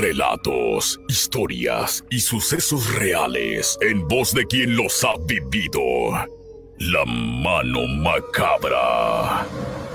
Relatos, historias y sucesos reales en voz de quien los ha vivido. La mano macabra.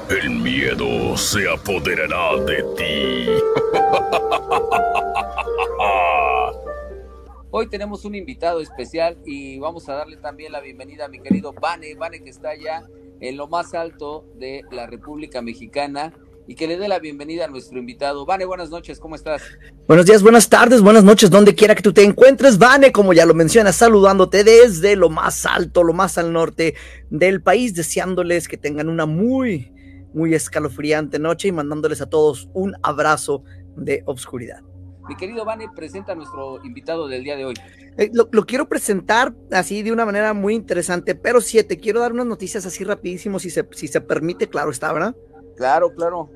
El miedo se apoderará de ti. Hoy tenemos un invitado especial y vamos a darle también la bienvenida a mi querido Vane, Vane que está ya en lo más alto de la República Mexicana y que le dé la bienvenida a nuestro invitado. Vane, buenas noches, ¿cómo estás? Buenos días, buenas tardes, buenas noches, donde quiera que tú te encuentres. Vane, como ya lo mencionas, saludándote desde lo más alto, lo más al norte del país, deseándoles que tengan una muy, muy escalofriante noche y mandándoles a todos un abrazo de obscuridad. Mi querido Vane, presenta a nuestro invitado del día de hoy. Eh, lo, lo, quiero presentar así de una manera muy interesante, pero sí, te quiero dar unas noticias así rapidísimo, si se, si se permite, claro está, ¿verdad? Claro, claro.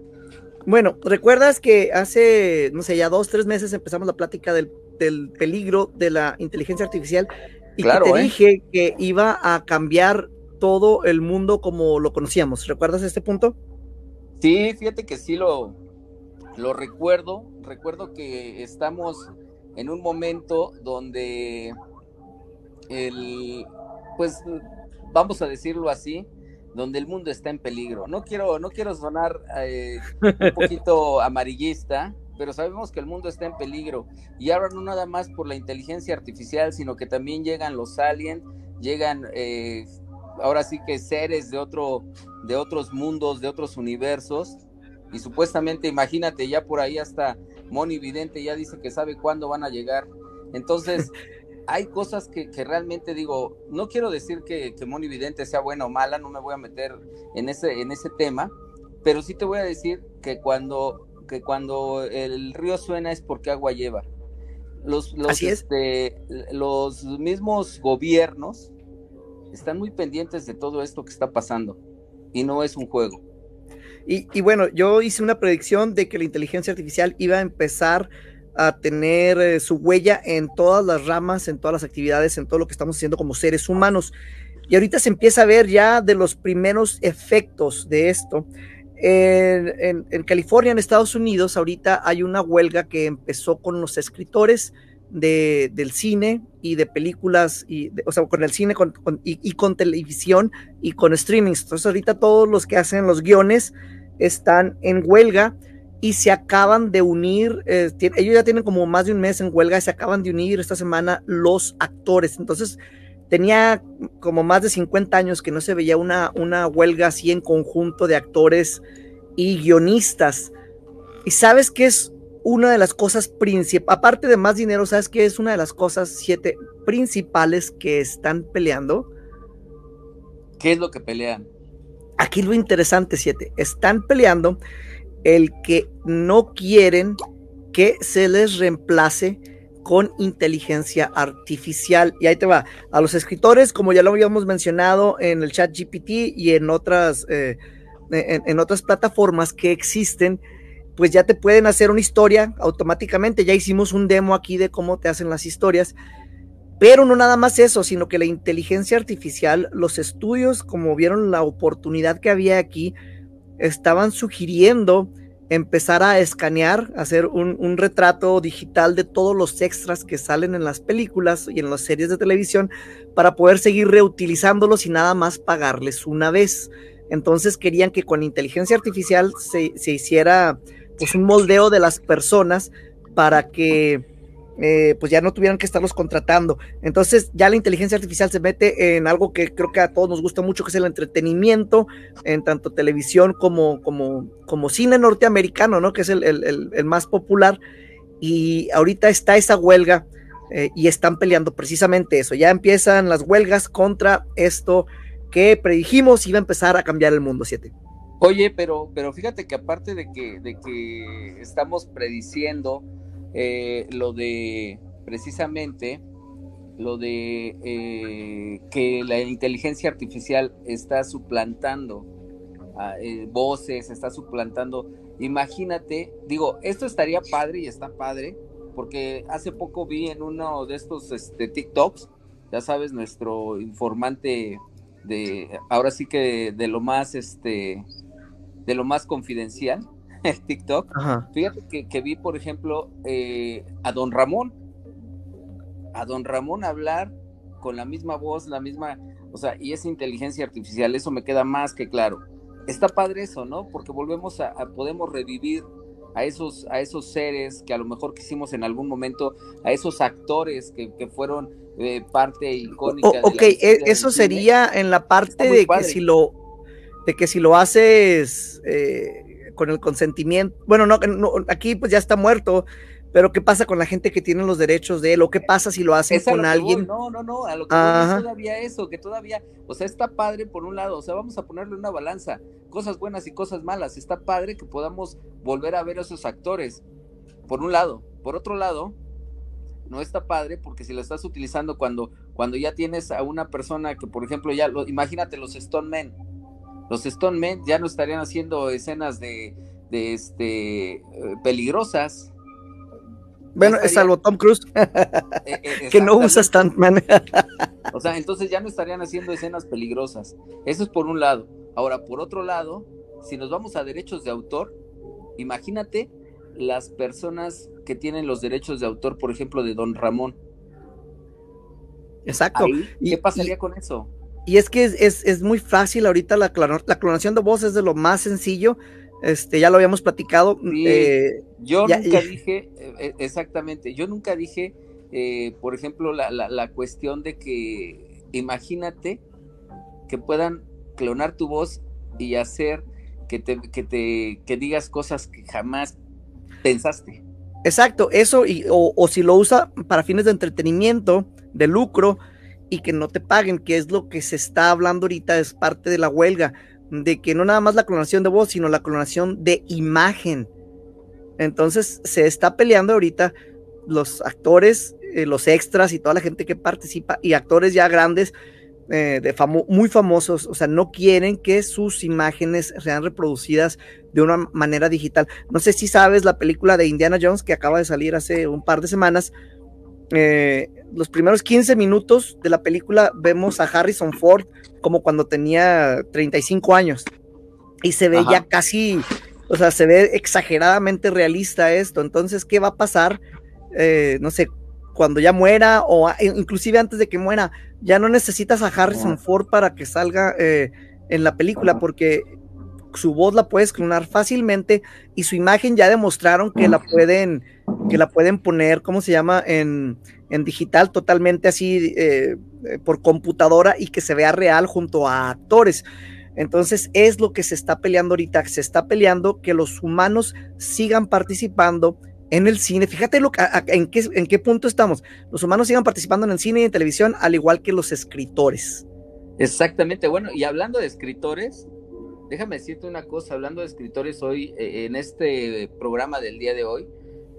Bueno, ¿recuerdas que hace, no sé, ya dos, tres meses empezamos la plática del, del peligro de la inteligencia artificial y claro, que te ¿eh? dije que iba a cambiar todo el mundo como lo conocíamos? ¿Recuerdas este punto? Sí, fíjate que sí lo, lo recuerdo. Recuerdo que estamos en un momento donde el, pues, vamos a decirlo así, donde el mundo está en peligro. No quiero, no quiero sonar eh, un poquito amarillista, pero sabemos que el mundo está en peligro. Y ahora no nada más por la inteligencia artificial, sino que también llegan los aliens, llegan eh, ahora sí que seres de otro, de otros mundos, de otros universos. Y supuestamente, imagínate, ya por ahí hasta Moni Vidente ya dice que sabe cuándo van a llegar. Entonces, hay cosas que, que, realmente digo, no quiero decir que, que Moni Vidente sea buena o mala, no me voy a meter en ese, en ese tema, pero sí te voy a decir que cuando, que cuando el río suena es porque agua lleva. Los, los, Así es. Este, los mismos gobiernos están muy pendientes de todo esto que está pasando y no es un juego. Y, y bueno, yo hice una predicción de que la inteligencia artificial iba a empezar a tener eh, su huella en todas las ramas, en todas las actividades, en todo lo que estamos haciendo como seres humanos. Y ahorita se empieza a ver ya de los primeros efectos de esto. En, en, en, California, en Estados Unidos, ahorita hay una huelga que empezó con los escritores de, del cine y de películas, y o sea, con el cine y, y, con televisión y con streamings. Entonces, ahorita todos los que hacen los guiones están en huelga y se acaban de unir, eh, ellos ya tienen como más de un mes en huelga y se acaban de unir esta semana los actores. Entonces, tenía como más de 50 años que no se veía una, una huelga así en conjunto de actores y guionistas. Y sabes que es una de las cosas principales, aparte de más dinero, sabes que es una de las cosas siete principales que están peleando. ¿Qué es lo que pelean? Aquí lo interesante, siete, están peleando el que no quieren que se les reemplace con inteligencia artificial. Y ahí te va. A los escritores, como ya lo habíamos mencionado en el chat GPT y en otras, eh, en, otras plataformas que existen, pues ya te pueden hacer una historia automáticamente. Ya hicimos un demo aquí de cómo te hacen las historias. Pero no nada más eso, sino que la inteligencia artificial, los estudios, como vieron la oportunidad que había aquí, estaban sugiriendo empezar a escanear, hacer un, un, retrato digital de todos los extras que salen en las películas y en las series de televisión para poder seguir reutilizándolos y nada más pagarles una vez. Entonces querían que con inteligencia artificial se, se hiciera pues un moldeo de las personas para que eh, pues ya no tuvieran que estarlos contratando. Entonces ya la inteligencia artificial se mete en algo que creo que a todos nos gusta mucho, que es el entretenimiento, en tanto televisión como, como, como cine norteamericano, ¿no? Que es el, el, el más popular. Y ahorita está esa huelga eh, y están peleando precisamente eso. Ya empiezan las huelgas contra esto que predijimos iba a empezar a cambiar el mundo, siete. Oye, pero, pero fíjate que aparte de que, de que estamos prediciendo eh, lo de precisamente lo de eh, que la inteligencia artificial está suplantando eh, voces, está suplantando. Imagínate, digo, esto estaría padre y está padre, porque hace poco vi en uno de estos este, TikToks, ya sabes, nuestro informante de, ahora sí que de, lo más, este, de lo más confidencial, el TikTok. Fíjate que, vi, por ejemplo, eh, a don Ramón, a don Ramón hablar con la misma voz, la misma, o sea, y esa inteligencia artificial, eso me queda más que claro. Está padre eso, ¿no? Porque volvemos a, podemos revivir a esos, a esos seres que a lo mejor quisimos en algún momento, a esos actores que, fueron eh, parte icónica. de ok, e, eso sería en la parte de que si lo de que si lo haces eh, con el consentimiento, bueno, no, aquí pues ya está muerto, pero ¿qué pasa con la gente que tiene los derechos de él? ¿O qué pasa si lo hacen con alguien? No, no, no, a lo que voy todavía eso, que todavía, o sea, está padre por un lado, o sea, vamos a ponerle una balanza, cosas buenas y cosas malas, está padre que podamos volver a ver a esos actores, por un lado. Por otro lado, no está padre porque si lo estás utilizando cuando, cuando ya tienes a una persona que, por ejemplo, ya, lo, imagínate los Stone Men, los Stone Men ya no estarían haciendo escenas de, de este, eh, peligrosas, bueno, es salvo Tom Cruise, e, e, que no usa stuntman. o sea, entonces ya no estarían haciendo escenas peligrosas. Eso es por un lado. Ahora, por otro lado, si nos vamos a derechos de autor, imagínate las personas que tienen los derechos de autor, por ejemplo, de Don Ramón. Exacto. ¿Qué pasaría con eso? Y es que es, muy fácil ahorita la, la clonación de voz es de lo más sencillo este, ya lo habíamos platicado. Eh, yo nunca dije, eh, eh, exactamente, yo nunca dije, por ejemplo, la, la, cuestión de que imagínate que puedan clonar tu voz y hacer que te, que te que digas cosas que jamás pensaste. Exacto, eso, y, o, o si lo usa para fines de entretenimiento, de lucro, y que no te paguen, que es lo que se está hablando ahorita, es parte de la huelga de que no nada más la clonación de voz, sino la clonación de imagen. Entonces se está peleando ahorita los actores, eh, los extras y toda la gente que participa y actores ya grandes, eh, de muy famosos, o sea, no quieren que sus imágenes sean reproducidas de una manera digital. No sé si sabes la película de Indiana Jones que acaba de salir hace un par de semanas. Eh, los primeros 15 minutos de la película vemos a Harrison Ford como cuando tenía 35 años. Y se ve ya casi, o sea, se ve exageradamente realista esto. Entonces, ¿qué va a pasar? Eh, no sé, cuando ya muera o inclusive antes de que muera, ya no necesitas a Harrison Ford para que salga eh, en la película porque su voz la puedes clonar fácilmente y su imagen ya demostraron que la pueden que la pueden poner, ¿cómo se llama? En, en digital totalmente así eh, por computadora y que se vea real junto a actores. Entonces es lo que se está peleando ahorita, se está peleando que los humanos sigan participando en el cine. Fíjate lo, en, qué, en qué punto estamos. Los humanos sigan participando en el cine y en televisión, al igual que los escritores. Exactamente, bueno, y hablando de escritores, déjame decirte una cosa, hablando de escritores hoy, eh, en este programa del día de hoy,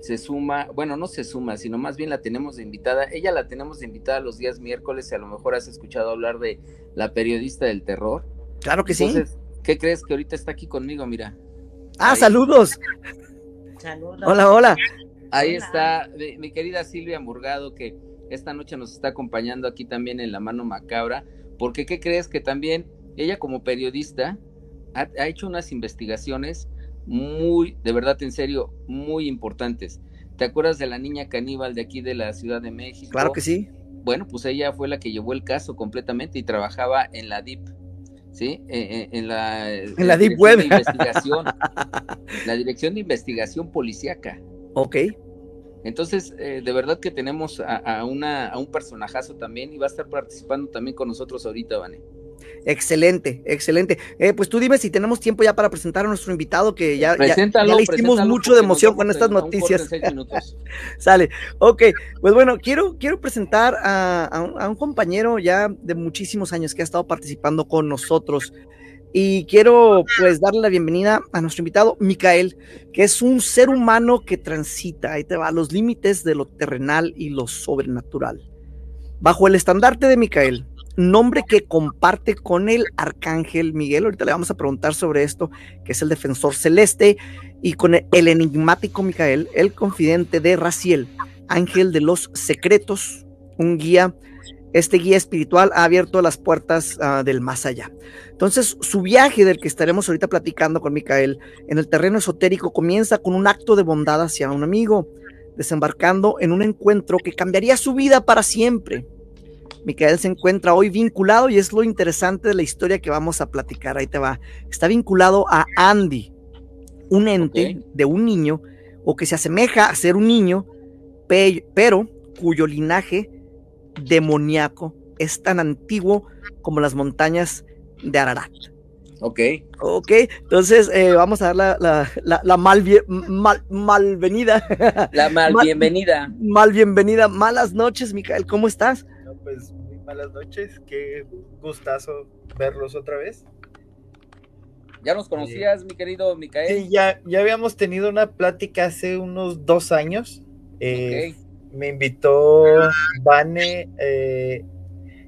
se suma, bueno, no se suma, sino más bien la tenemos de invitada. Ella la tenemos de invitada los días miércoles y a lo mejor has escuchado hablar de la periodista del terror. Claro que sí. ¿Qué crees que ahorita está aquí conmigo? Mira. Ah, saludos. Saludos. Hola, hola. Ahí está mi, querida Silvia Murgado, que esta noche nos está acompañando aquí también en La Mano Macabra, porque ¿qué crees que también ella como periodista ha hecho unas investigaciones muy, de verdad, en serio, muy importantes. ¿Te acuerdas de la niña caníbal de aquí de la Ciudad de México? Claro que sí. Bueno, pues ella fue la que llevó el caso completamente y trabajaba en la DIP, ¿sí? E, e, en, la, en la DIP Web. investigación, la Dirección de Investigación Policiaca. Ok. Entonces, eh, de verdad que tenemos a, a, una, a un personajazo también y va a estar participando también con nosotros ahorita, Vane. Excelente, excelente. Eh, pues tú dime si tenemos tiempo ya para presentar a nuestro invitado, que ya, ya, le hicimos mucho de emoción con estas noticias. Sale, ok. Pues bueno, quiero, quiero presentar a, un, compañero ya de muchísimos años que ha estado participando con nosotros. Y quiero pues darle la bienvenida a nuestro invitado, Micael, que es un ser humano que transita, ahí te va, los límites de lo terrenal y lo sobrenatural. bajo el estandarte de Micael, nombre que comparte con el arcángel Miguel, ahorita le vamos a preguntar sobre esto, que es el defensor celeste, y con el enigmático Micael, el confidente de Raciel, ángel de los secretos, un guía, este guía espiritual ha abierto las puertas uh, del más allá. Entonces, su viaje del que estaremos ahorita platicando con Micael en el terreno esotérico comienza con un acto de bondad hacia un amigo, desembarcando en un encuentro que cambiaría su vida para siempre. Micael se encuentra hoy vinculado y es lo interesante de la historia que vamos a platicar. Ahí te va. Está vinculado a Andy, un ente okay. de un niño o que se asemeja a ser un niño, pe pero cuyo linaje demoníaco es tan antiguo como las montañas de Ararat. Ok. Ok, entonces eh, vamos a dar la, la, la, la mal, mal, malvenida. La mal, mal bienvenida. Mal bienvenida. Malas noches, Micael, ¿cómo estás? Pues muy malas noches, qué gustazo verlos otra vez. ¿Ya nos conocías, sí. mi querido Micael? Sí, ya, ya habíamos tenido una plática hace unos dos años. Eh, okay me invitó Vane eh,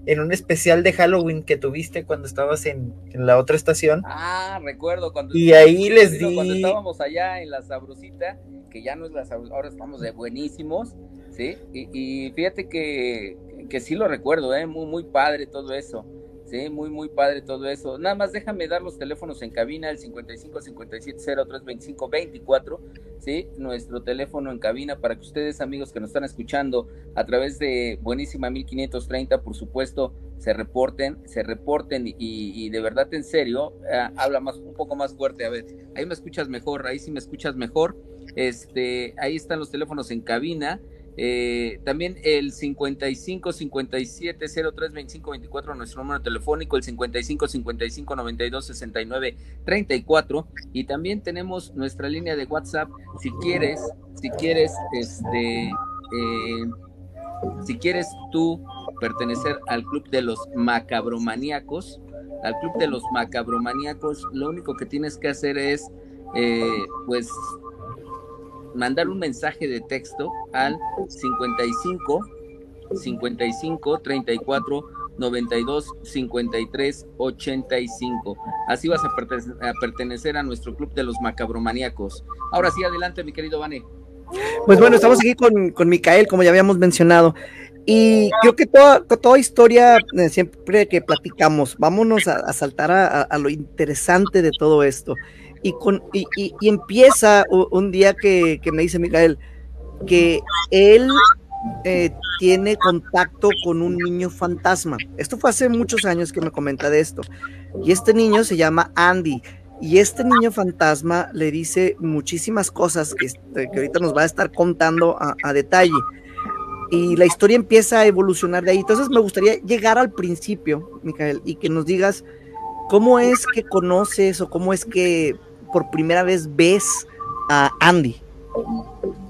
en un especial de Halloween que tuviste cuando estabas en, en la otra estación. Ah, recuerdo cuando y ahí les di cuando estábamos allá en la sabrosita, que ya no es la sabrosita, ahora estamos de buenísimos, ¿sí? Y, y fíjate que, que sí lo recuerdo, ¿eh? Muy, muy padre todo eso. Sí, muy, muy padre todo eso. Nada más déjame dar los teléfonos en cabina, el 55 57 03 25 24, ¿sí? Nuestro teléfono en cabina para que ustedes, amigos que nos están escuchando a través de Buenísima 1530, por supuesto, se reporten, se reporten y, de verdad, en serio, eh, habla más, un poco más fuerte. A ver, ahí me escuchas mejor, ahí sí me escuchas mejor. Este, ahí están los teléfonos en cabina. Eh, también el 55 57 03 25 24, nuestro número telefónico, el 55 55 92 69 34. Y también tenemos nuestra línea de WhatsApp. Si quieres, si quieres, este, eh, si quieres tú pertenecer al club de los macabromaníacos, al club de los macabromaníacos, lo único que tienes que hacer es, eh, pues, mandar un mensaje de texto al 55 55 34 92 53 85. Así vas a pertenecer, a nuestro club de los macabromaníacos. Ahora sí, adelante, mi querido Vane. Pues bueno, estamos aquí con, con Micael, como ya habíamos mencionado. Y creo que toda, toda historia, eh, siempre que platicamos, vámonos a, a saltar a, a, lo interesante de todo esto y, con, y, y, empieza un día que, que, me dice Miguel que él eh, tiene contacto con un niño fantasma. Esto fue hace muchos años que me comenta de esto. Y este niño se llama Andy. Y este niño fantasma le dice muchísimas cosas que, que ahorita nos va a estar contando a, a detalle. Y la historia empieza a evolucionar de ahí. Entonces me gustaría llegar al principio, Micael, y que nos digas cómo es que conoces o cómo es que por primera vez ves a Andy? Okay.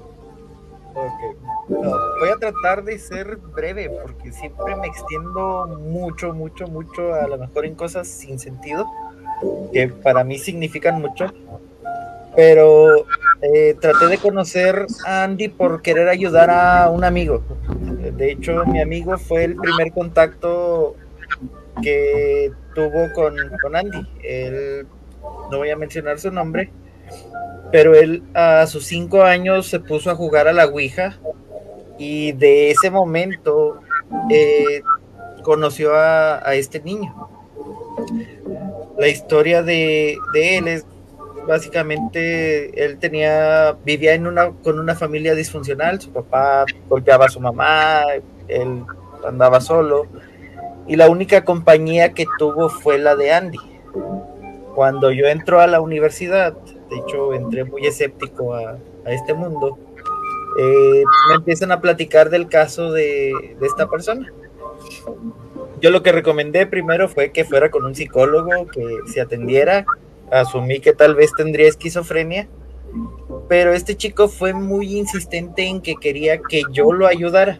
Voy a tratar de ser breve porque siempre me extiendo mucho, mucho, mucho, a lo mejor en cosas sin sentido, que para mí significan mucho. Pero eh, traté de conocer a Andy por querer ayudar a un amigo. De hecho, mi amigo fue el primer contacto que tuvo con, con Andy. Él no voy a mencionar su nombre, pero él a sus cinco años se puso a jugar a la Ouija y de ese momento eh, conoció a, este niño. La historia de, de, él es básicamente él tenía vivía en una con una familia disfuncional, su papá golpeaba a su mamá, él andaba solo y la única compañía que tuvo fue la de Andy cuando yo entro a la universidad, de hecho entré muy escéptico a, a este mundo, eh, me empiezan a platicar del caso de, de, esta persona. Yo lo que recomendé primero fue que fuera con un psicólogo, que se atendiera, asumí que tal vez tendría esquizofrenia, pero este chico fue muy insistente en que quería que yo lo ayudara.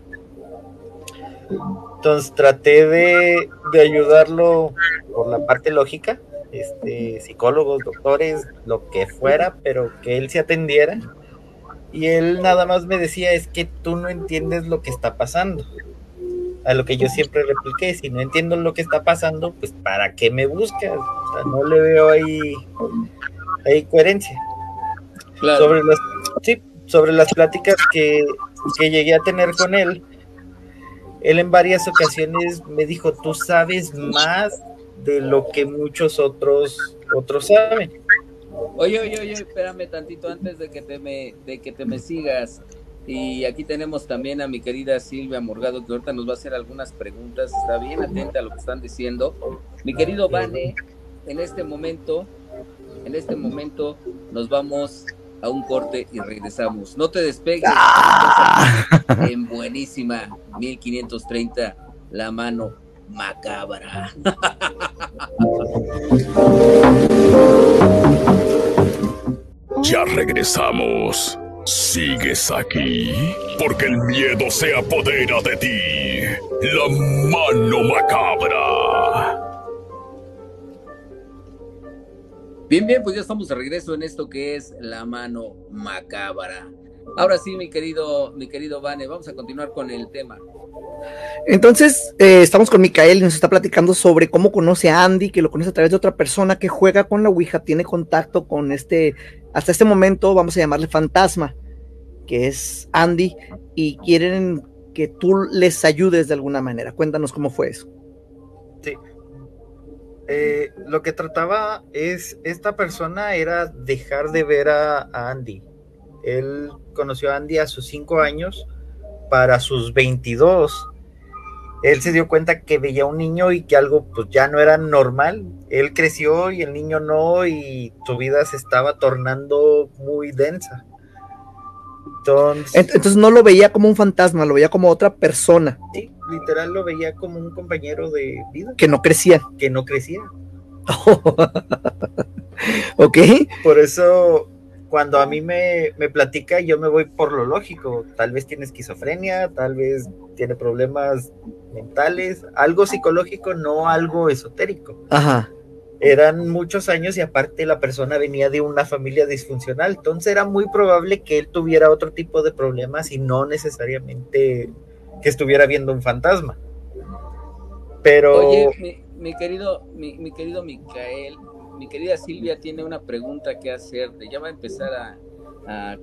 Entonces traté de, de ayudarlo por la parte lógica, este, psicólogos, doctores, lo que fuera, pero que él se atendiera. Y él nada más me decía, es que tú no entiendes lo que está pasando. a lo que yo siempre repliqué, si no entiendo lo que está pasando, pues ¿para qué me buscas? O sea, no le veo ahí, ahí coherencia. Sobre, las, sí, sobre las pláticas que, que llegué a tener con él, él en varias ocasiones me dijo, tú sabes más de lo que muchos otros, otros saben. Oye, oye, oye, espérame tantito antes de que te me, de que te me sigas. Y aquí tenemos también a mi querida Silvia Morgado, que ahorita nos va a hacer algunas preguntas. Está bien atenta a lo que están diciendo. Mi querido Vane, en este momento, en este momento nos vamos a un corte y regresamos. No te despegues. ¡Ah! En buenísima 1530, la mano macabra. Ya regresamos. ¿Sigues aquí? Porque el miedo se apodera de ti. La mano macabra. Bien, bien, pues ya estamos de regreso en esto que es la mano macabra. Ahora sí, mi querido, mi querido Vane, vamos a continuar con el tema. Entonces, eh, estamos con Micael y nos está platicando sobre cómo conoce a Andy, que lo conoce a través de otra persona que juega con la Ouija, tiene contacto con este, hasta este momento vamos a llamarle fantasma, que es Andy, y quieren que tú les ayudes de alguna manera. Cuéntanos cómo fue eso. Sí. Eh, lo que trataba es, esta persona era dejar de ver a Andy. Él conoció a Andy a sus cinco años, para sus 22 él se dio cuenta que veía un niño y que algo pues ya no era normal. Él creció y el niño no y su vida se estaba tornando muy densa. Entonces, Entonces no lo veía como un fantasma, lo veía como otra persona. Sí, literal lo veía como un compañero de vida. Que no crecía. Que no crecía. ok. Por eso cuando a mí me, me, platica, yo me voy por lo lógico. Tal vez tiene esquizofrenia, tal vez tiene problemas mentales, algo psicológico, no algo esotérico. Ajá. Eran muchos años y aparte la persona venía de una familia disfuncional, entonces era muy probable que él tuviera otro tipo de problemas y no necesariamente que estuviera viendo un fantasma. Pero... Oye, mi, querido, mi, mi querido Micael, mi querida Silvia tiene una pregunta que hacerte. Ya va a empezar a,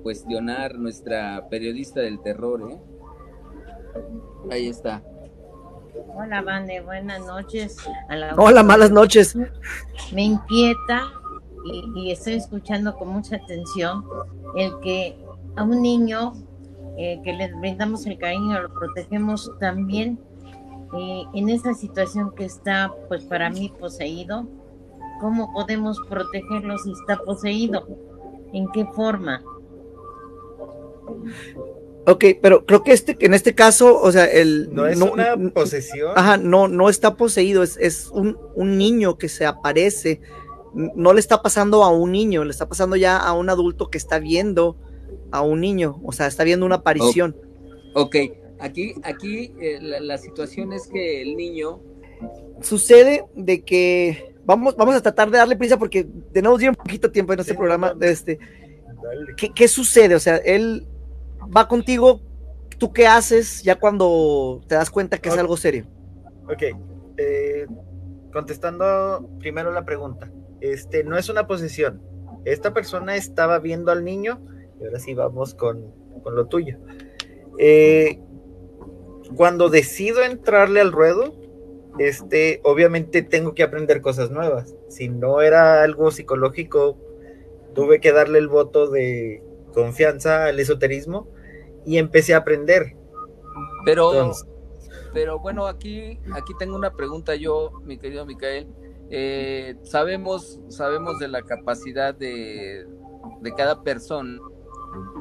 cuestionar nuestra periodista del terror, ¿eh? Ahí está. Hola, Vane, buenas noches. Hola, malas noches. Me inquieta y, estoy escuchando con mucha atención el que a un niño eh, que le brindamos el cariño, lo protegemos también eh, en esa situación que está, pues para mí, poseído ¿Cómo podemos protegerlo si está poseído? ¿En qué forma? Ok, pero creo que este, en este caso, o sea, el no es una posesión. Ajá, no, no está poseído, es, es un, un, niño que se aparece. No le está pasando a un niño, le está pasando ya a un adulto que está viendo a un niño, o sea, está viendo una aparición. Ok, aquí, aquí eh, la situación es que el niño sucede de que vamos, vamos a tratar de darle prisa porque tenemos bien poquito tiempo en este programa. Este, ¿qué, sucede? O sea, él va contigo, ¿tú qué haces ya cuando te das cuenta que es algo serio? Ok, eh, contestando primero la pregunta, este no es una posesión. Esta persona estaba viendo al niño, y ahora sí vamos con, con lo tuyo. Eh, cuando decido entrarle al ruedo, este, obviamente tengo que aprender cosas nuevas. Si no era algo psicológico, tuve que darle el voto de confianza al esoterismo y empecé a aprender. Pero, pero bueno, aquí, aquí tengo una pregunta yo, mi querido Micael. Eh, sabemos, sabemos de la capacidad de, de cada persona.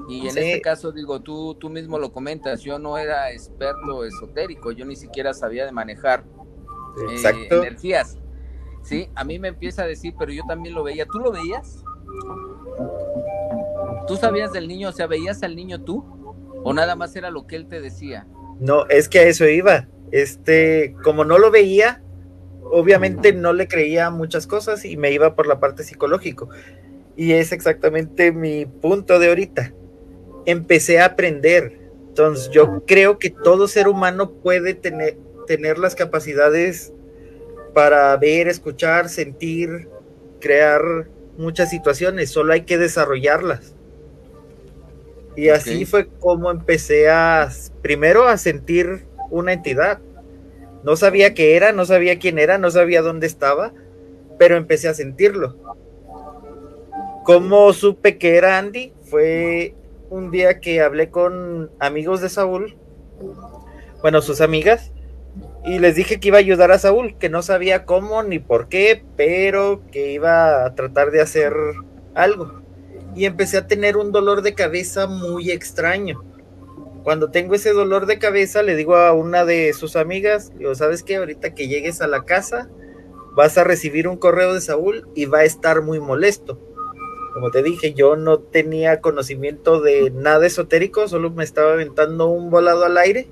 Y en este caso, digo, tú, tú mismo lo comentas, yo no era experto esotérico, yo ni siquiera sabía de manejar eh, energías. Sí, a mí me empieza a decir, pero yo también lo veía. ¿Tú lo veías? ¿Tú sabías del niño? O sea, ¿veías al niño tú? ¿O nada más era lo que él te decía? No, es que a eso iba. Este, como no lo veía, obviamente no le creía muchas cosas y me iba por la parte psicológico. Y es exactamente mi punto de ahorita. Empecé a aprender. Entonces, yo creo que todo ser humano puede tener, tener las capacidades para ver, escuchar, sentir, crear muchas situaciones, solo hay que desarrollarlas. Y así fue como empecé a, primero a sentir una entidad. No sabía qué era, no sabía quién era, no sabía dónde estaba, pero empecé a sentirlo. ¿Cómo supe que era Andy? Fue un día que hablé con amigos de Saúl, bueno, sus amigas, y les dije que iba a ayudar a Saúl, que no sabía cómo ni por qué, pero que iba a tratar de hacer algo. Y empecé a tener un dolor de cabeza muy extraño. Cuando tengo ese dolor de cabeza, le digo a una de sus amigas, digo, ¿sabes qué? Ahorita que llegues a la casa, vas a recibir un correo de Saúl y va a estar muy molesto. Como te dije, yo no tenía conocimiento de nada esotérico, solo me estaba aventando un volado al aire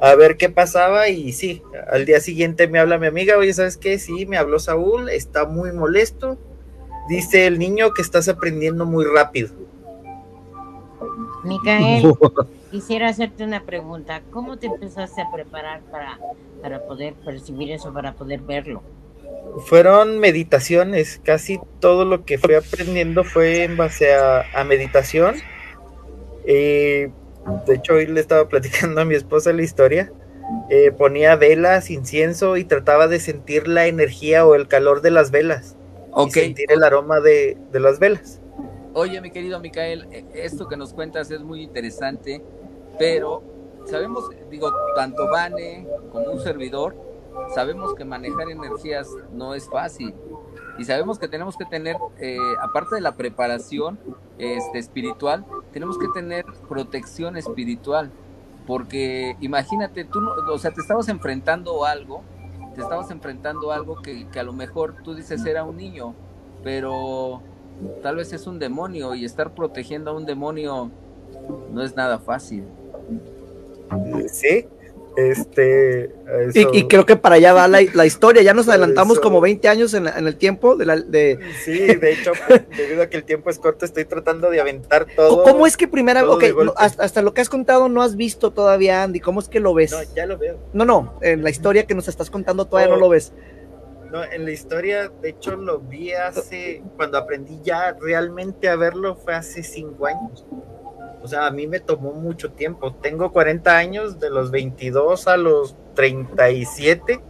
a ver qué pasaba y sí, al día siguiente me habla mi amiga, oye, ¿sabes qué? Sí, me habló Saúl, está muy molesto. Dice el niño que estás aprendiendo muy rápido. Micael, quisiera hacerte una pregunta. ¿Cómo te empezaste a preparar para, para poder percibir eso, para poder verlo? Fueron meditaciones, casi todo lo que fui aprendiendo fue en base a, a meditación. Eh, de hecho, hoy le estaba platicando a mi esposa la historia. Eh, ponía velas, incienso y trataba de sentir la energía o el calor de las velas. Y sentir el aroma de, de las velas. Oye, mi querido Micael, e, esto que nos cuentas es muy interesante, pero sabemos, digo, tanto Vane como un servidor, sabemos que manejar energías no es fácil y sabemos que tenemos que tener, eh, aparte de la preparación este, espiritual, tenemos que tener protección espiritual, porque imagínate, tú, o sea, te estabas enfrentando algo, te estabas enfrentando algo que, que a lo mejor tú dices era un niño, pero tal vez es un demonio y estar protegiendo a un demonio no es nada fácil. Sí, este, y, creo que para allá va la, historia. Ya nos adelantamos como 20 años en, el tiempo de, la, de... Sí, de hecho, debido a que el tiempo es corto, estoy tratando de aventar todo. ¿Cómo es que primera, okay, hasta, lo que has contado no has visto todavía, Andy? ¿Cómo es que lo ves? No, ya lo veo. No, no, en la historia que nos estás contando todavía no lo ves. No, en la historia, de hecho, lo vi hace, cuando aprendí ya realmente a verlo, fue hace cinco años. O sea, a mí me tomó mucho tiempo. Tengo 40 años, de los 22 a los 37.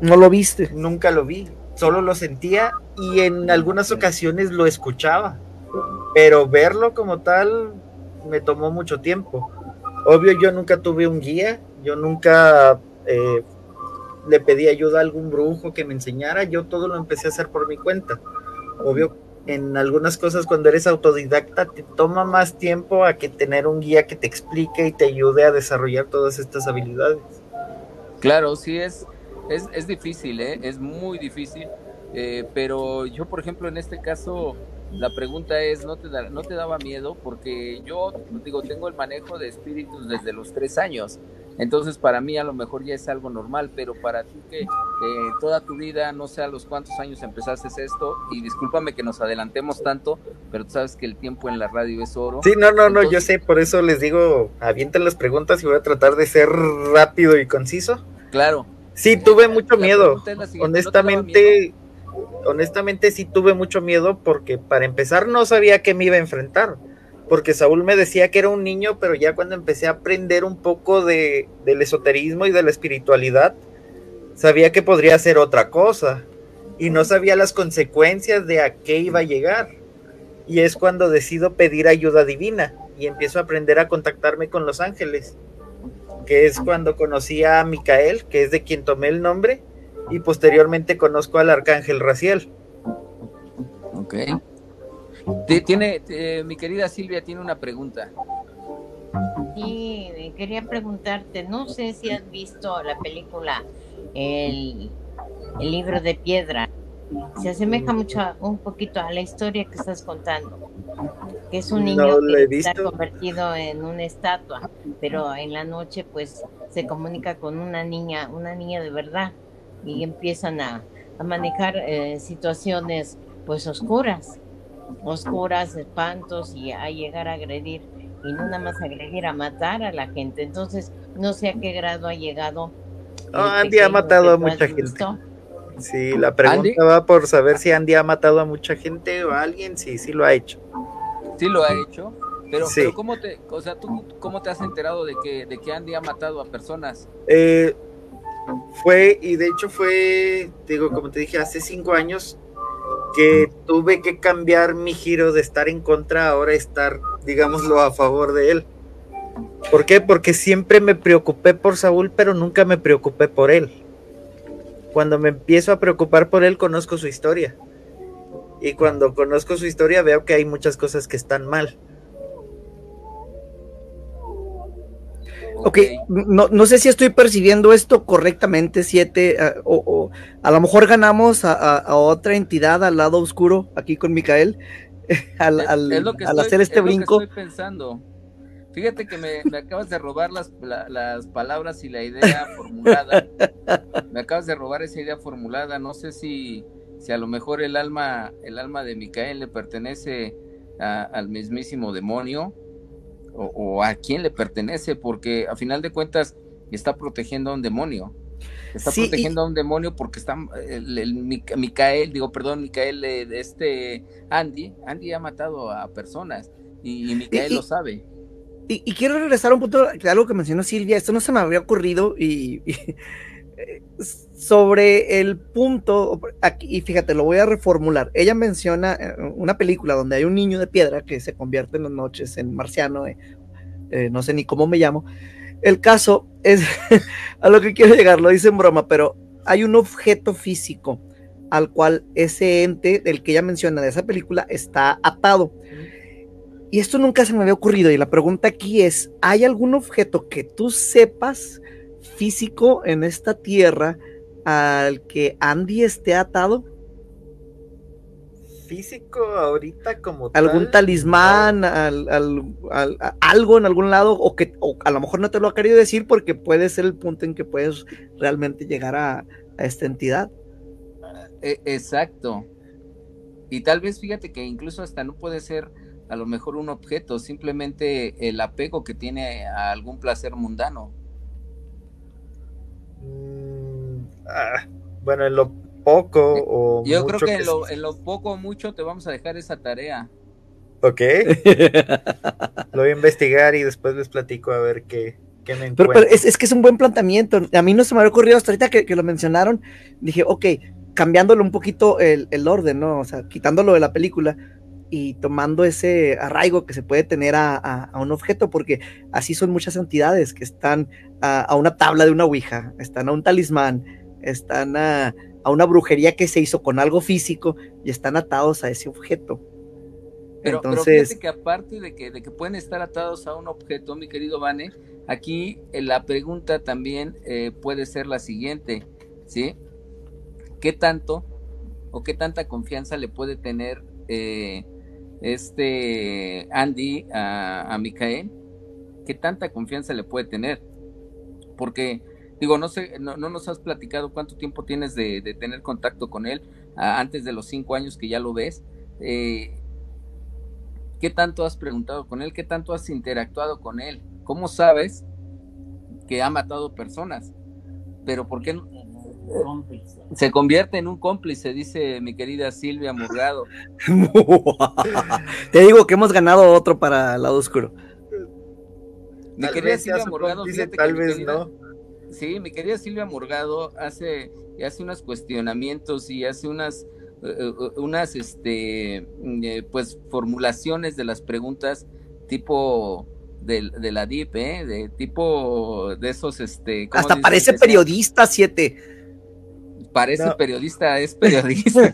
¿No lo viste? Nunca lo vi. Solo lo sentía y en algunas ocasiones lo escuchaba. Pero verlo como tal me tomó mucho tiempo. Obvio, yo nunca tuve un guía. Yo nunca eh, le pedí ayuda a algún brujo que me enseñara. Yo todo lo empecé a hacer por mi cuenta. Obvio, en algunas cosas cuando eres autodidacta te toma más tiempo a que tener un guía que te explique y te ayude a desarrollar todas estas habilidades. Claro, sí es, es, es difícil, ¿eh? es muy difícil, eh, pero yo por ejemplo en este caso la pregunta es, ¿no te, ¿no te daba miedo? Porque yo digo, tengo el manejo de espíritus desde los tres años. Entonces para mí a lo mejor ya es algo normal, pero para ti que eh, toda tu vida, no sé a los cuántos años empezaste esto, y discúlpame que nos adelantemos tanto, pero tú sabes que el tiempo en la radio es oro. Sí, no, no, no, yo sé, por eso les digo, avienten las preguntas y voy a tratar de ser rápido y conciso. Claro. Sí, tuve mucho miedo. honestamente, honestamente sí tuve mucho miedo porque para empezar no sabía que me iba a enfrentar porque Saúl me decía que era un niño, pero ya cuando empecé a aprender un poco de, del esoterismo y de la espiritualidad, sabía que podría ser otra cosa y no sabía las consecuencias de a qué iba a llegar. Y es cuando decido pedir ayuda divina y empiezo a aprender a contactarme con los ángeles, que es cuando conocí a Micael, que es de quien tomé el nombre, y posteriormente conozco al arcángel Raciel. Ok. Tiene, mi querida Silvia tiene una pregunta. Sí, quería preguntarte, no sé si has visto la película El, libro de piedra. Se asemeja mucho, un poquito a la historia que estás contando, que es un niño que está convertido en una estatua, pero en la noche pues se comunica con una niña, una niña de verdad, y empiezan a, manejar eh, situaciones pues oscuras oscuras, espantos y a llegar a agredir. y no nada más agredir a matar a la gente. Entonces, no sé a qué grado ha llegado. Andy ha matado a mucha gente. Sí, la pregunta va por saber si Andy ha matado a mucha gente o a alguien. Sí, sí lo ha hecho. Sí lo ha hecho. Pero, pero ¿cómo te, o sea, tú cómo te has enterado de que, de que Andy ha matado a personas? Eh, fue, y de hecho fue, digo, como te dije, hace cinco años que tuve que cambiar mi giro de estar en contra, ahora estar, digámoslo, a favor de él. ¿Por qué? Porque siempre me preocupé por Saúl, pero nunca me preocupé por él. Cuando me empiezo a preocupar por él, conozco su historia. Y cuando conozco su historia, veo que hay muchas cosas que están mal. Ok, no, no, sé si estoy percibiendo esto correctamente, siete, eh, o, a lo mejor ganamos a, otra entidad al lado oscuro, aquí con Micael, al, hacer este brinco. estoy pensando. Fíjate que me, acabas de robar las, las, palabras y la idea formulada. Me acabas de robar esa idea formulada. No sé si, si a lo mejor el alma, el alma de Micael le pertenece al mismísimo demonio o, a quién le pertenece, porque a final de cuentas está protegiendo a un demonio. Está protegiendo a un demonio porque está el, Micael, digo, perdón, Micael, de este Andy, Andy ha matado a personas y, Micael lo sabe. Y, quiero regresar a un punto de algo que mencionó Silvia, esto no se me había ocurrido y, sobre el punto, aquí, y fíjate, lo voy a reformular. Ella menciona eh, una película donde hay un niño de piedra que se convierte en las noches en marciano, eh, eh, no sé ni cómo me llamo. El caso es a lo que quiero llegar, lo dice en broma, pero hay un objeto físico al cual ese ente del que ella menciona de esa película está atado. Y esto nunca se me había ocurrido y la pregunta aquí es, ¿hay algún objeto que tú sepas físico en esta tierra al que Andy esté atado? Físico ahorita como algún talismán, algo en algún lado, o que a lo mejor no te lo ha querido decir porque puede ser el punto en que puedes realmente llegar a, esta entidad. E, exacto. Y tal vez fíjate que incluso hasta no puede ser a lo mejor un objeto, simplemente el apego que tiene a algún placer mundano. Mm, ah, bueno, en lo poco o Yo creo que, en, lo, en, lo, poco o mucho te vamos a dejar esa tarea. Ok. lo voy a investigar y después les platico a ver qué, qué me encuentro. Pero, es, que es un buen planteamiento. A mí no se me había ocurrido hasta ahorita que, lo mencionaron. Dije, ok, cambiándolo un poquito el, el, orden, ¿no? O sea, quitándolo de la película y tomando ese arraigo que se puede tener a, un objeto, porque así son muchas entidades que están a, una tabla de una ouija, están a un talismán, están a, una brujería que se hizo con algo físico y están atados a ese objeto. Pero, Entonces, fíjate que aparte de que, de que pueden estar atados a un objeto, mi querido Vane, aquí eh, la pregunta también eh, puede ser la siguiente, ¿sí? ¿Qué tanto o qué tanta confianza le puede tener eh, este Andy a, a Micael, ¿qué tanta confianza le puede tener? Porque, digo, no sé, no, nos has platicado cuánto tiempo tienes de, tener contacto con él antes de los cinco años que ya lo ves. Eh, ¿Qué tanto has preguntado con él? ¿Qué tanto has interactuado con él? ¿Cómo sabes que ha matado personas? Pero ¿por qué Se convierte en un cómplice, dice mi querida Silvia Murgado. Te digo que hemos ganado otro para el lado oscuro. Mi querida Silvia Murgado, tal vez no. Sí, mi querida Silvia Murgado hace, hace unos cuestionamientos y hace unas, eh, eh, unas este, eh, pues, formulaciones de las preguntas tipo de, de la DIP, de tipo de esos, este. Hasta parece periodista, siete parece periodista, es periodista.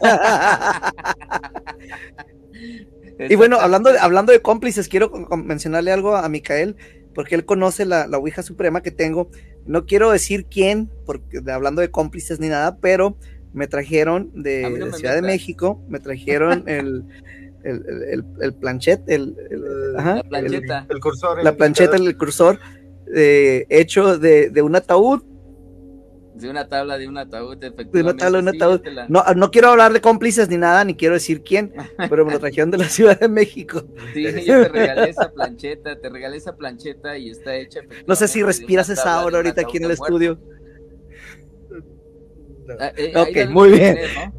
y bueno, hablando de, hablando de cómplices, quiero mencionarle algo a Micael, porque él conoce la, la Ouija Suprema que tengo. No quiero decir quién, porque hablando de cómplices ni nada, pero me trajeron de, Ciudad de México, me trajeron el, el, el, planchet, el, la plancheta, el, cursor, la plancheta, el cursor, eh, hecho de, de un ataúd De una tabla, de un ataúd, De una efectivamente. tabla, de un ataúd. No, no quiero hablar de cómplices ni nada, ni quiero decir quién, pero me lo trajeron de la Ciudad de México. Sí, yo te regalé esa plancheta, te regalé esa plancheta y está hecha. No sé si efectivamente respiras esa un ahorita aquí en el muerto. estudio. Ah, eh, Ok, la debes muy bien. ¿no?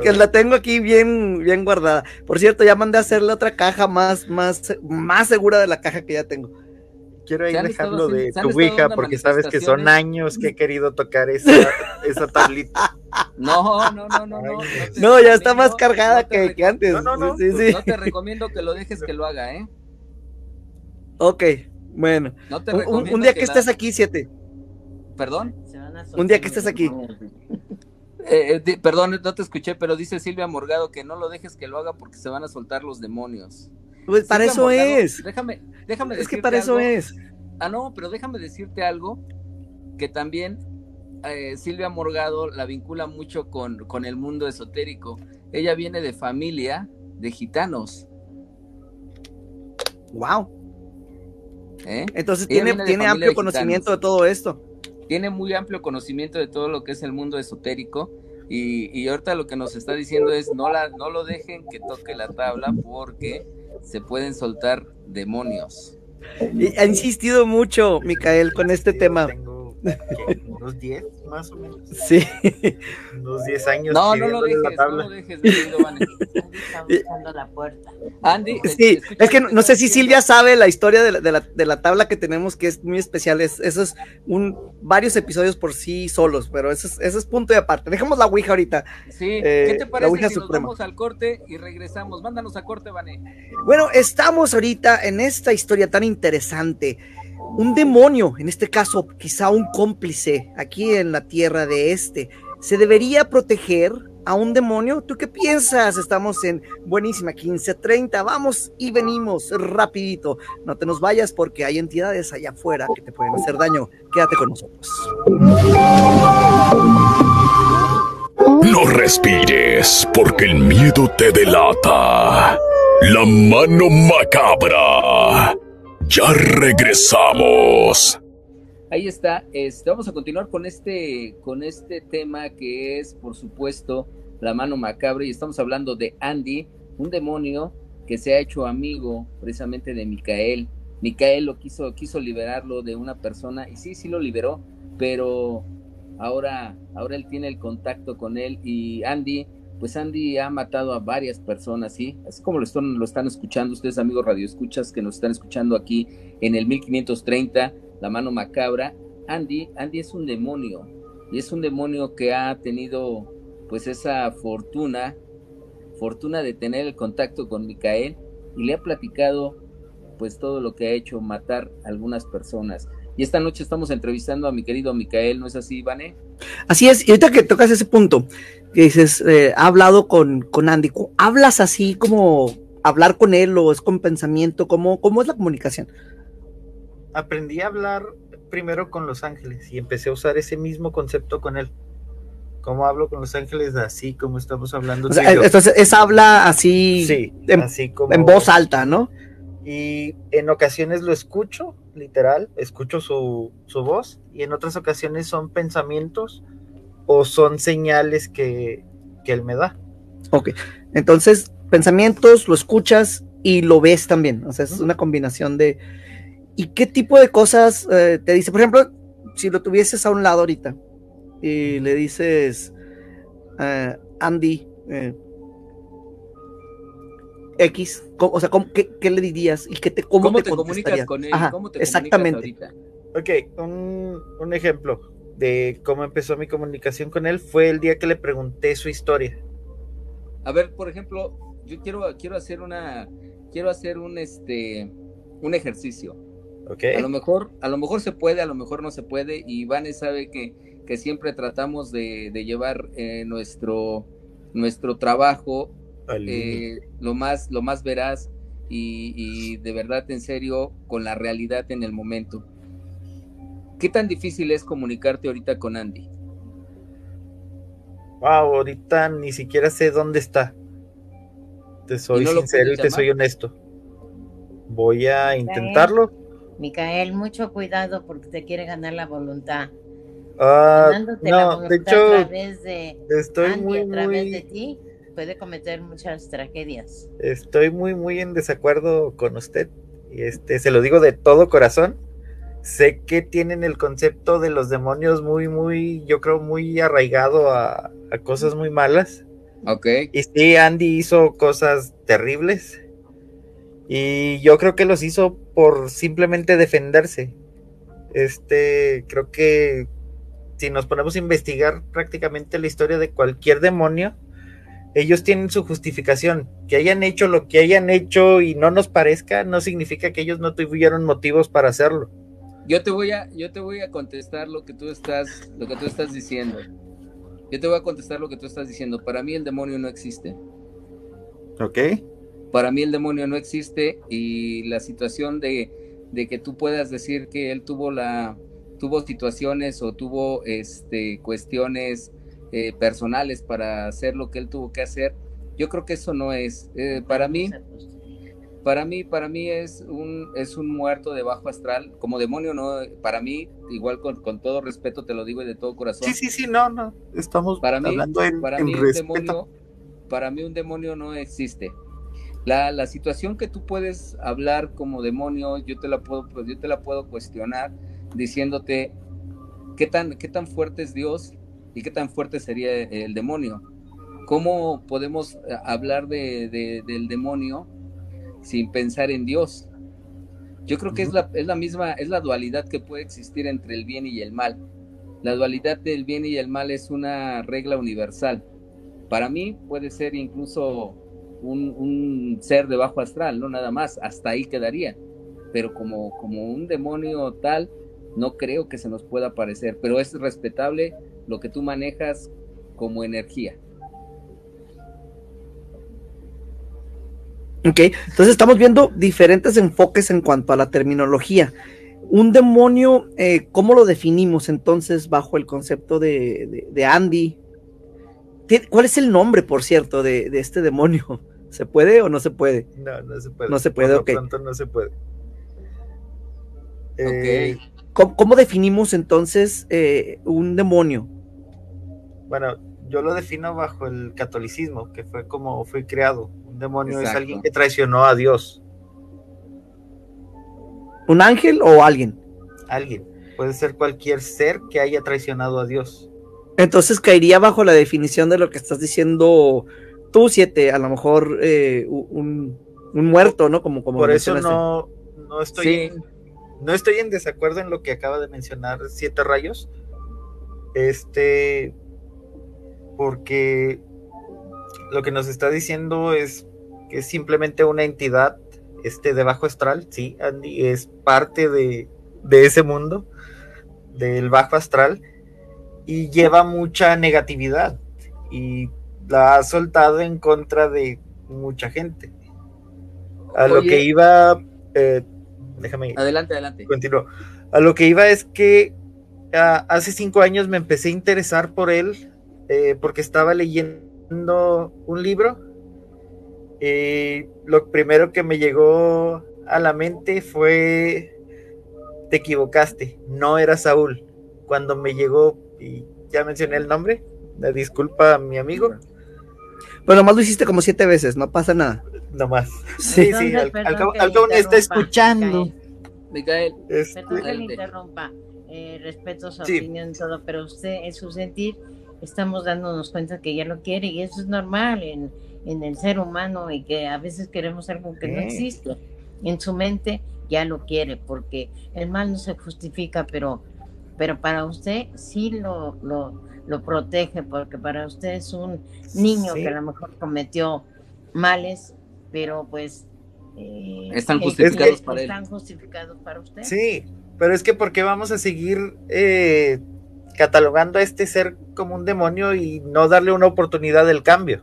Que la tengo aquí bien, bien guardada. Por cierto, ya mandé a hacerle otra caja más, más, más segura de la caja que ya tengo. Quiero ahí estado dejarlo de tu Ouija porque sabes que son años que he querido tocar esa, esa tablita. No, no, no, no, no. Ay, No, ya está más cargada no que, que antes. No, no, no. Sí, sí. No te recomiendo que lo dejes que lo haga, ¿eh? Ok, bueno. No te Un, día que la- estés aquí, siete. ¿Perdón? Un día que estés aquí. Eh, eh, di- perdón, no te escuché, pero dice Silvia Morgado que no lo dejes que lo haga porque se van a soltar los demonios. Pues para eso es. Déjame, déjame Es que para eso es. Ah, no, pero déjame decirte algo que también eh, Silvia Morgado la vincula mucho con, con el mundo esotérico. Ella viene de familia de gitanos. Wow. ¿eh? Entonces Ella tiene, tiene amplio de conocimiento de todo esto. Tiene muy amplio conocimiento de todo lo que es el mundo esotérico. Y, y ahorita lo que nos está diciendo es no la, no lo dejen que toque la tabla porque se pueden soltar demonios. Y ha insistido mucho, Micael, con este tema. Unos 10 más o menos. Sí. Unos 10 años. No, no lo dejes, no lo dejes, Vane. Está buscando la puerta. Andy, Sí, es que no, no sé si. Silvia sabe la historia de la, de la- de la tabla que tenemos, que es muy especial. Es, eso es un, varios episodios por sí solos, pero eso es, eso es punto de aparte. Dejemos la Ouija ahorita. Sí, Eh, ¿qué te la parece Ouija si nos Suprema. vamos al corte y regresamos? Mándanos a corte, Vane. Bueno, estamos ahorita en esta historia tan interesante. Un demonio, en este caso quizá un cómplice aquí en la tierra de este, ¿se debería proteger a un demonio? ¿Tú qué piensas? Estamos en buenísima 1530, vamos y venimos rapidito. No te nos vayas porque hay entidades allá afuera que te pueden hacer daño. Quédate con nosotros. No respires, porque el miedo te delata. La mano macabra. Ya regresamos. Ahí está. Este, vamos a continuar con este, con este tema que es, por supuesto, la mano macabra. Y estamos hablando de Andy, un demonio que se ha hecho amigo precisamente de Micael. Micael lo quiso, quiso liberarlo de una persona, y sí, sí lo liberó, pero ahora, ahora él tiene el contacto con él. Y Andy, pues Andy ha matado a varias personas, ¿sí? Así como lo están, lo están escuchando ustedes, amigos radioescuchas, que nos están escuchando aquí en el 1530 la mano macabra, Andy, Andy es un demonio y es un demonio que ha tenido pues esa fortuna, fortuna de tener el contacto con Micael y le ha platicado pues todo lo que ha hecho, matar a algunas personas. Y esta noche estamos entrevistando a mi querido Micael, ¿no es así, Vane? Así es, y ahorita que tocas ese punto, que dices, eh, ha hablado con, con Andy, ¿cu- ¿hablas así como hablar con él o es con pensamiento? ¿Cómo, cómo es la comunicación? Aprendí a hablar primero con Los Ángeles y empecé a usar ese mismo concepto con él. ¿Cómo hablo con Los Ángeles? Así como estamos hablando O sea, yo. entonces es habla así Sí, en- así como en voz alta, ¿no? Y en ocasiones lo escucho, literal, escucho su, su voz, y en otras ocasiones son pensamientos o son señales que, que él me da. Ok, entonces pensamientos, lo escuchas y lo ves también, o sea, es una combinación de... ¿Y qué tipo de cosas eh, te dice? Por ejemplo, si lo tuvieses a un lado ahorita y le dices, eh, Andy, eh, X, ¿cómo- o sea, ¿cómo- qué, qué le dirías y qué te, cómo, ¿Cómo, te, te, comunicas con él? Ajá, ¿Cómo te exactamente. Ok, un, un ejemplo de cómo empezó mi comunicación con él fue el día que le pregunté su historia. A ver, por ejemplo, yo quiero, quiero hacer una, quiero hacer un este un ejercicio. ¿Ok? A lo mejor, a lo mejor se puede, a lo mejor no se puede, y Vane sabe que, que siempre tratamos de, de llevar eh, nuestro, nuestro trabajo eh, lo más, lo más veraz y, y de verdad en serio con la realidad en el momento. ¿Qué tan difícil es comunicarte ahorita con Andy? Wow, ahorita ni siquiera sé dónde está. Te soy ¿Y no sincero y te soy honesto. Voy a intentarlo. Micael, mucho cuidado porque te quiere ganar la voluntad. Ah, Mandándote la no, voluntad de a hecho, través de estoy Andy, muy, a través muy, de ti, puede cometer muchas tragedias. estoy muy, muy en desacuerdo con usted. Y este, se lo digo de todo corazón. Sé que tienen el concepto de los demonios muy, muy, yo creo, muy arraigado a, a cosas muy malas. Ok. Y sí, Andy hizo cosas terribles. Y yo creo que los hizo por simplemente defenderse. Este, creo que si nos ponemos a investigar prácticamente la historia de cualquier demonio, ellos tienen su justificación. Que hayan hecho lo que hayan hecho y no nos parezca, no significa que ellos no tuvieron motivos para hacerlo. Yo te voy a, yo te voy a contestar lo que tú estás, lo que tú estás diciendo. Yo te voy a contestar lo que tú estás diciendo. Para mí el demonio no existe. ¿Ok? Para mí el demonio no existe y la situación de, de que tú puedas decir que él tuvo la, tuvo situaciones o tuvo este cuestiones eh, personales para hacer lo que él tuvo que hacer. Yo creo que eso no es. Eh, para mí, para mí, para mí es un, es un muerto de bajo astral. Como demonio, no, para mí, igual con, con todo respeto te lo digo y de todo corazón. Sí, sí, sí, no, no. Estamos Para mí, hablando en, para en mí un demonio, para mí un demonio no existe. La, la situación que tú puedes hablar como demonio, yo te la puedo, pues, yo te la puedo cuestionar diciéndote qué tan, qué tan fuerte es Dios y qué tan fuerte sería el demonio. ¿Cómo podemos eh, hablar de, de- del demonio sin pensar en Dios? Yo creo que es, la, es la misma, es la dualidad que puede existir entre el bien y el mal. La dualidad del bien y el mal es una regla universal. Para mí puede ser incluso un, un ser de bajo astral, no nada más, hasta ahí quedaría. Pero como, como un demonio tal, no creo que se nos pueda parecer, pero es respetable lo que tú manejas como energía. Ok, entonces estamos viendo diferentes enfoques en cuanto a la terminología. Un demonio, eh, ¿cómo lo definimos entonces bajo el concepto de, de- de Andy? ¿Tie- ¿Cuál es el nombre, por cierto, de, de este demonio? ¿Se puede o no se puede? No, no se puede. No se puede, Por lo ok. pronto no se puede. Eh, Ok. ¿Cómo, cómo definimos entonces eh, un demonio? Bueno, yo lo defino bajo el catolicismo, que fue como fui creado. Un demonio es alguien que traicionó a Dios. ¿Un ángel o alguien? Alguien. Puede ser cualquier ser que haya traicionado a Dios. Entonces caería bajo la definición de lo que estás diciendo tú, siete, a lo mejor eh, un, un muerto, ¿no? Como, como Por eso no, no estoy Sí. en, no estoy en desacuerdo en lo que acaba de mencionar Siete Rayos. Este porque lo que nos está diciendo es que es simplemente una entidad este de bajo astral, sí, Andy es parte de, de ese mundo del bajo astral y lleva mucha negatividad y la ha soltado en contra de mucha gente. A lo que iba, eh, déjame Adelante, adelante. continúo. A lo que iba es que ah, hace cinco años me empecé a interesar por él eh, porque estaba leyendo un libro. Y lo primero que me llegó a la mente fue, te equivocaste, no era Saúl. Cuando me llegó, y ya mencioné el nombre, la disculpa a mi amigo, Pero nomás lo hiciste como siete veces, no pasa nada. nomás. Sí. Sí, al, cabo, al cabo está escuchando. Micael. Este, Perdón que le interrumpa. Eh, respeto su Sí. opinión y todo, pero usted en su sentir estamos dándonos cuenta que ya lo quiere y eso es normal en, en el ser humano y que a veces queremos algo que no existe. En su mente ya lo quiere porque el mal no se justifica, pero, pero para usted sí lo, lo, lo protege porque para usted es un niño Sí. que a lo mejor cometió males, pero pues... eh, Están justificados para él. Están justificados para usted. Sí, pero es que ¿por qué vamos a seguir eh, catalogando a este ser como un demonio y no darle una oportunidad del cambio?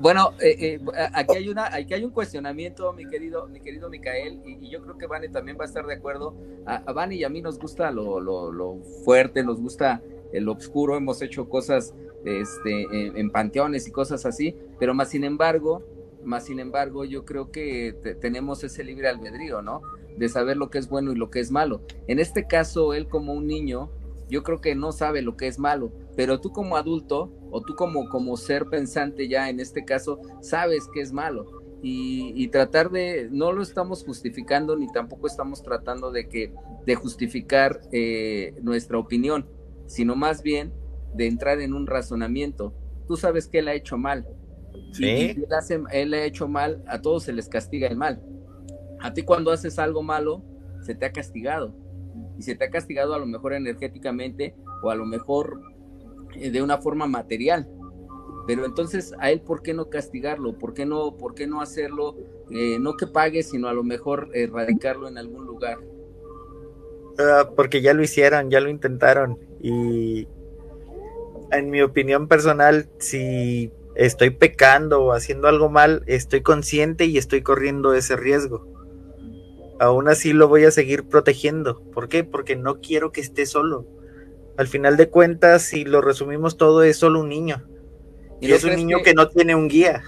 Bueno, eh, eh, aquí hay una, aquí hay un cuestionamiento, mi querido, mi querido Micael, y, yo creo que Vane también va a estar de acuerdo. A, a y a mí nos gusta lo, lo, lo fuerte, nos gusta el oscuro, hemos hecho cosas este, en, en panteones y cosas así, pero más sin embargo, más sin embargo, yo creo que te- tenemos ese libre albedrío, ¿no? De saber lo que es bueno y lo que es malo. En este caso, él como un niño, yo creo que no sabe lo que es malo, pero tú como adulto o tú como, como ser pensante ya en este caso, sabes que es malo. Y, tratar de, no lo estamos justificando ni tampoco estamos tratando de que, de justificar eh, nuestra opinión, sino más bien de entrar en un razonamiento. Tú sabes que él ha hecho mal. Sí. él, él ha hecho mal, a todos se les castiga el mal. A ti cuando haces algo malo, se te ha castigado. Y se te ha castigado a lo mejor energéticamente o a lo mejor eh, de una forma material. Pero entonces, ¿a él por qué no castigarlo? ¿Por qué no, por qué no hacerlo? Eh, no que pague, sino a lo mejor erradicarlo en algún lugar. Ah, porque ya lo hicieron, ya lo intentaron. Y en mi opinión personal, si estoy pecando o haciendo algo mal, estoy consciente y estoy corriendo ese riesgo. Aún así lo voy a seguir protegiendo. ¿Por qué? Porque no quiero que esté solo. Al final de cuentas, si lo resumimos todo, es solo un niño. Y, es un niño que... no tiene un guía.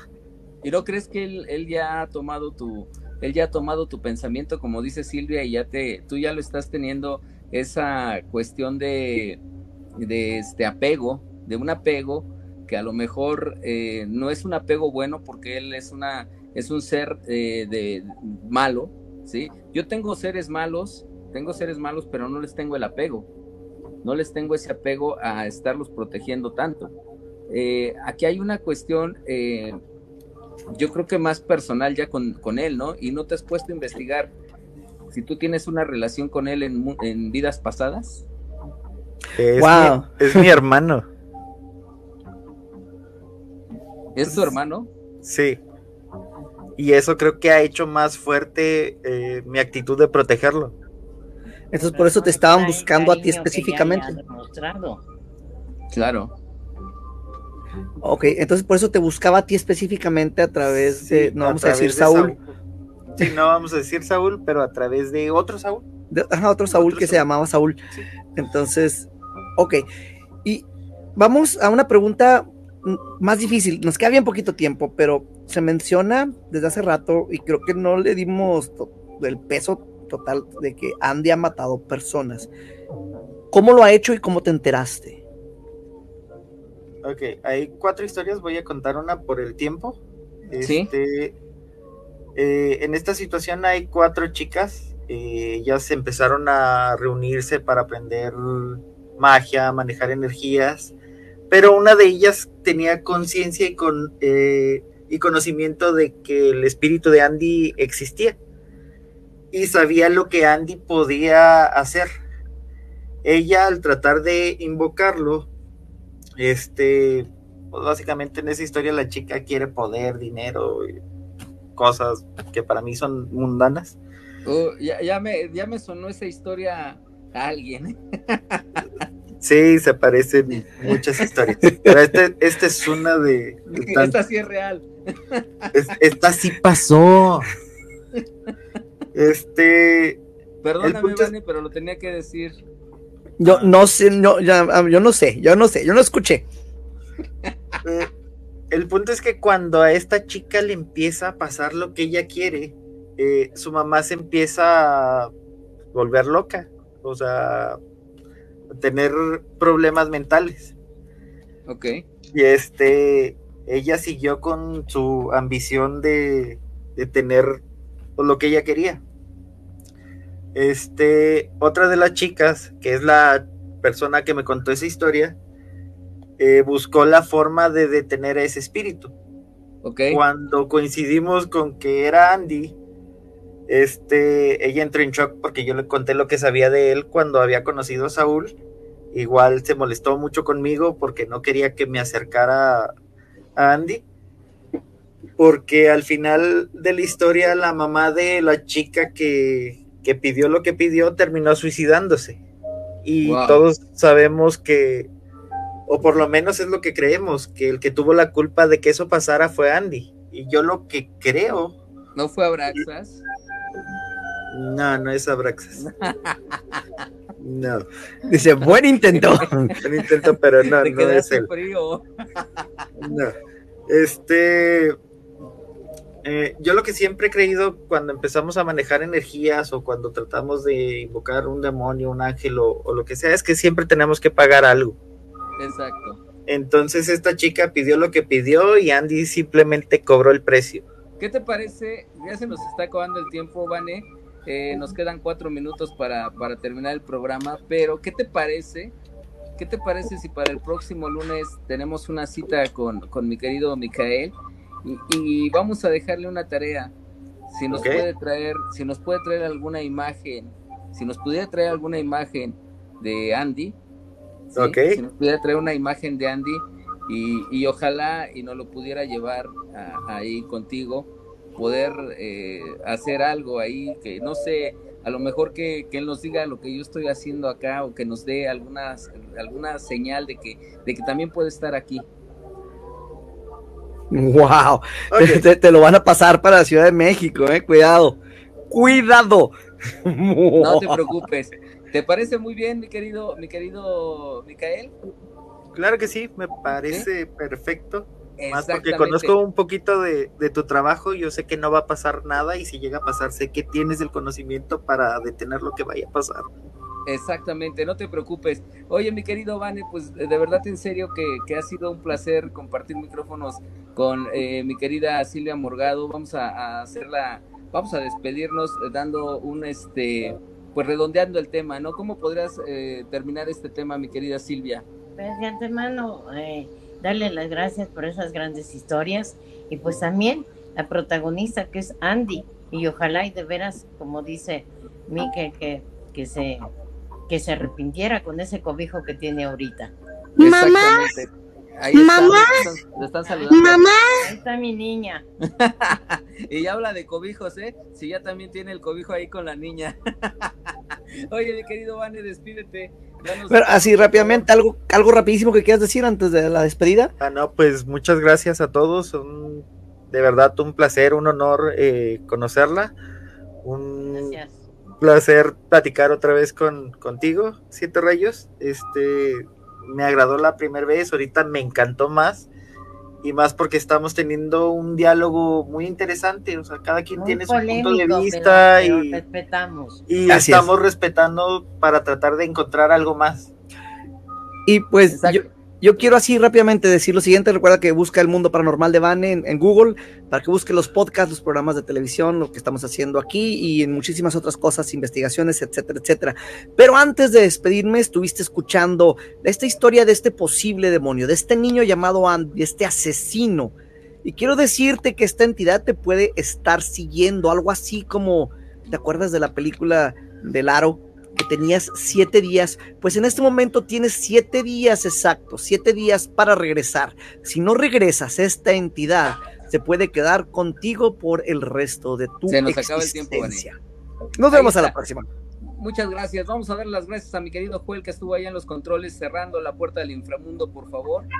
¿Y no crees que él, ya ha tomado tu, él ya ha tomado tu pensamiento, como dice Silvia, y ya te, tú ya lo estás teniendo esa cuestión de, de este apego, de un apego que a lo mejor eh, no es un apego bueno porque él es una, es un ser eh, de malo, ¿sí? Yo tengo seres malos, tengo seres malos, pero no les tengo el apego, no les tengo ese apego a estarlos protegiendo tanto. Eh, aquí hay una cuestión, eh, yo creo que más personal ya con, él, ¿no? Y no te has puesto a investigar si tú tienes una relación con él en, vidas pasadas. Es, wow. mi, es mi hermano. ¿Es tu hermano? Sí. Y eso creo que ha hecho más fuerte eh, mi actitud de protegerlo. Entonces por eso te estaban buscando a ti específicamente. Claro. Ok, entonces por eso te buscaba a ti específicamente a través de, no vamos a decir Saúl. Sí, no vamos a decir Saúl, pero a través de otro Saúl. De, otro Saúl que se llamaba Saúl. Entonces, ok. Y vamos a una pregunta más difícil. Nos queda bien poquito tiempo, pero se menciona desde hace rato y creo que no le dimos el peso total de que Andy ha matado personas. ¿Cómo lo ha hecho y cómo te enteraste? Ok, hay cuatro historias, voy a contar una por el tiempo. ¿Sí? Este, eh, en esta situación hay cuatro chicas, eh, ellas empezaron a reunirse para aprender magia, manejar energías, pero una de ellas tenía conciencia y, con, eh, conocimiento de que el espíritu de Andy existía y sabía lo que Andy podía hacer. Ella al tratar de invocarlo, este, pues básicamente en esa historia la chica quiere poder, dinero, y cosas que para mí son mundanas. Uh, ya, me, ya me sonó esa historia a alguien. Sí, se parecen muchas historias. Pero este, esta es una de. esta sí es real. esta sí pasó. Este. Perdóname, pero lo tenía que decir. Yo no sé, no, ya, yo no sé, yo no sé, yo no escuché. Eh, el punto es que cuando a esta chica le empieza a pasar lo que ella quiere, eh, su mamá se empieza a volver loca, o sea, tener problemas mentales. Ok. Y este, ella siguió con su ambición de, de tener lo que ella quería. Este, otra de las chicas, que es la persona que me contó esa historia, eh, buscó la forma de detener a ese espíritu. Okay. Cuando coincidimos con que era Andy, este, ella entró en shock porque yo le conté lo que sabía de él cuando había conocido a Saúl. Igual se molestó mucho conmigo porque no quería que me acercara a Andy. Porque al final de la historia, la mamá de la chica que, que pidió lo que pidió terminó suicidándose. Y todos sabemos que, o por lo menos es lo que creemos, que el que tuvo la culpa de que eso pasara fue Andy. Y yo lo que creo... ¿No fue Abraxas? No, no es Abraxas. No. Dice, buen intento. buen intento, pero no, no es él. Frío. No. Este. Eh, yo lo que siempre he creído cuando empezamos a manejar energías o cuando tratamos de invocar un demonio, un ángel o, o lo que sea, es que siempre tenemos que pagar algo. Exacto. Entonces esta chica pidió lo que pidió y Andy simplemente cobró el precio. ¿Qué te parece? Ya se nos está acabando el tiempo, Vane. Eh, nos quedan cuatro minutos para, para terminar el programa, pero ¿qué te parece? ¿Qué te parece si para el próximo lunes tenemos una cita con, con mi querido Micael y, y vamos a dejarle una tarea? Si nos puede traer, si nos puede traer alguna imagen, si nos pudiera traer alguna imagen de Andy, si nos pudiera traer una imagen de Andy y, y ojalá y nos lo pudiera llevar a- ahí contigo, poder eh, hacer algo ahí que no sé, a lo mejor que, que él nos diga lo que yo estoy haciendo acá o que nos dé algunas, alguna señal de que, de que también puede estar aquí. Wow, te lo van a pasar para la Ciudad de México, eh, cuidado, cuidado. No te preocupes. ¿Te parece muy bien, mi querido, mi querido Micael? Claro que sí, me parece perfecto. Más porque conozco un poquito de, de tu trabajo, yo sé que no va a pasar nada y si llega a pasar, sé que tienes el conocimiento para detener lo que vaya a pasar. Exactamente, no te preocupes. Oye, mi querido Vane, pues de verdad en serio que, que ha sido un placer compartir micrófonos con eh, mi querida Silvia Morgado. Vamos a, a hacerla, vamos a despedirnos eh, dando un este, pues redondeando el tema, ¿no? ¿Cómo podrías eh, terminar este tema, mi querida Silvia? Pues de antemano, eh, darle las gracias por esas grandes historias y pues también la protagonista que es Andy y ojalá y de veras, como dice Mike, que, que se que se arrepintiera con ese cobijo que tiene ahorita. Mamá. Ahí está, Mamá. le están- le están saludando. Mamá, Ahí está mi niña. y ya habla de cobijos, ¿eh? Si ya también tiene el cobijo ahí con la niña. Oye, mi querido Vane, despídete. Danos- Pero así rápidamente, algo, algo rapidísimo que quieras decir antes de la despedida. Ah, no, pues muchas gracias a todos. Un, de verdad, un placer, un honor eh, conocerla. Un Gracias. placer platicar otra vez con, contigo, Siete Rayos. Este, me agradó la primera vez, ahorita me encantó más. Y más porque estamos teniendo un diálogo muy interesante. O sea, cada quien Muy tiene su punto de vista pero- pero y, respetamos. y Así estamos respetando para tratar de encontrar algo más. Y pues yo, yo quiero así rápidamente decir lo siguiente. Recuerda que busca el mundo paranormal de Vane en, Google para que busque los podcasts, los programas de televisión, lo que estamos haciendo aquí y en muchísimas otras cosas, investigaciones, etcétera, etcétera. Pero antes de despedirme, estuviste escuchando esta historia de este posible demonio, de este niño llamado Andy, este asesino. Y quiero decirte que esta entidad te puede estar siguiendo, algo así como, ¿te acuerdas de la película del aro? Que tenías siete días, pues en este momento tienes siete días exactos, siete días para regresar. Si no regresas, esta entidad se puede quedar contigo por el resto de tu Se nos acaba el tiempo, existencia. Nos vemos a la próxima. Muchas gracias. Vamos a dar las gracias a mi querido Joel que estuvo allá en los controles cerrando la puerta del inframundo, por favor. Blanco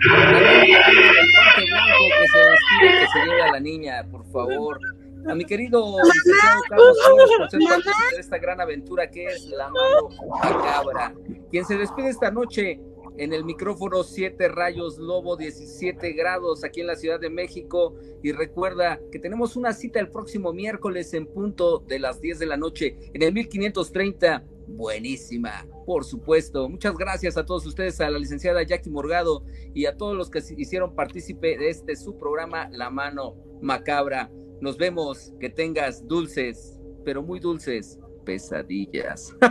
que se despide, que se lleve a la niña, por favor. A mi querido licenciado Carlos Flores por de esta gran aventura que es la mano macabra. Quien se despide esta noche en el micrófono 7 rayos lobo 17 grados aquí en la Ciudad de México. Y recuerda que tenemos una cita el próximo miércoles en punto de las 10 de la noche en el 1530 buenísima por supuesto. Muchas gracias a todos ustedes a la licenciada Jackie Morgado y a todos los que hicieron partícipe de este su programa La Mano Macabra nos vemos que tengas dulces pero muy dulces pesadillas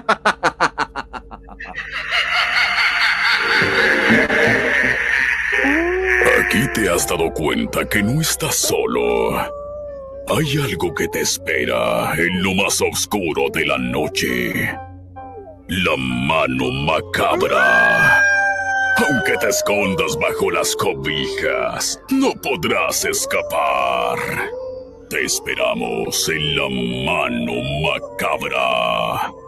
Aquí te has dado cuenta que no estás solo. Hay algo que te espera en lo más oscuro de la noche. La mano macabra. Aunque te escondas bajo las cobijas, no podrás escapar. Te esperamos en la mano macabra.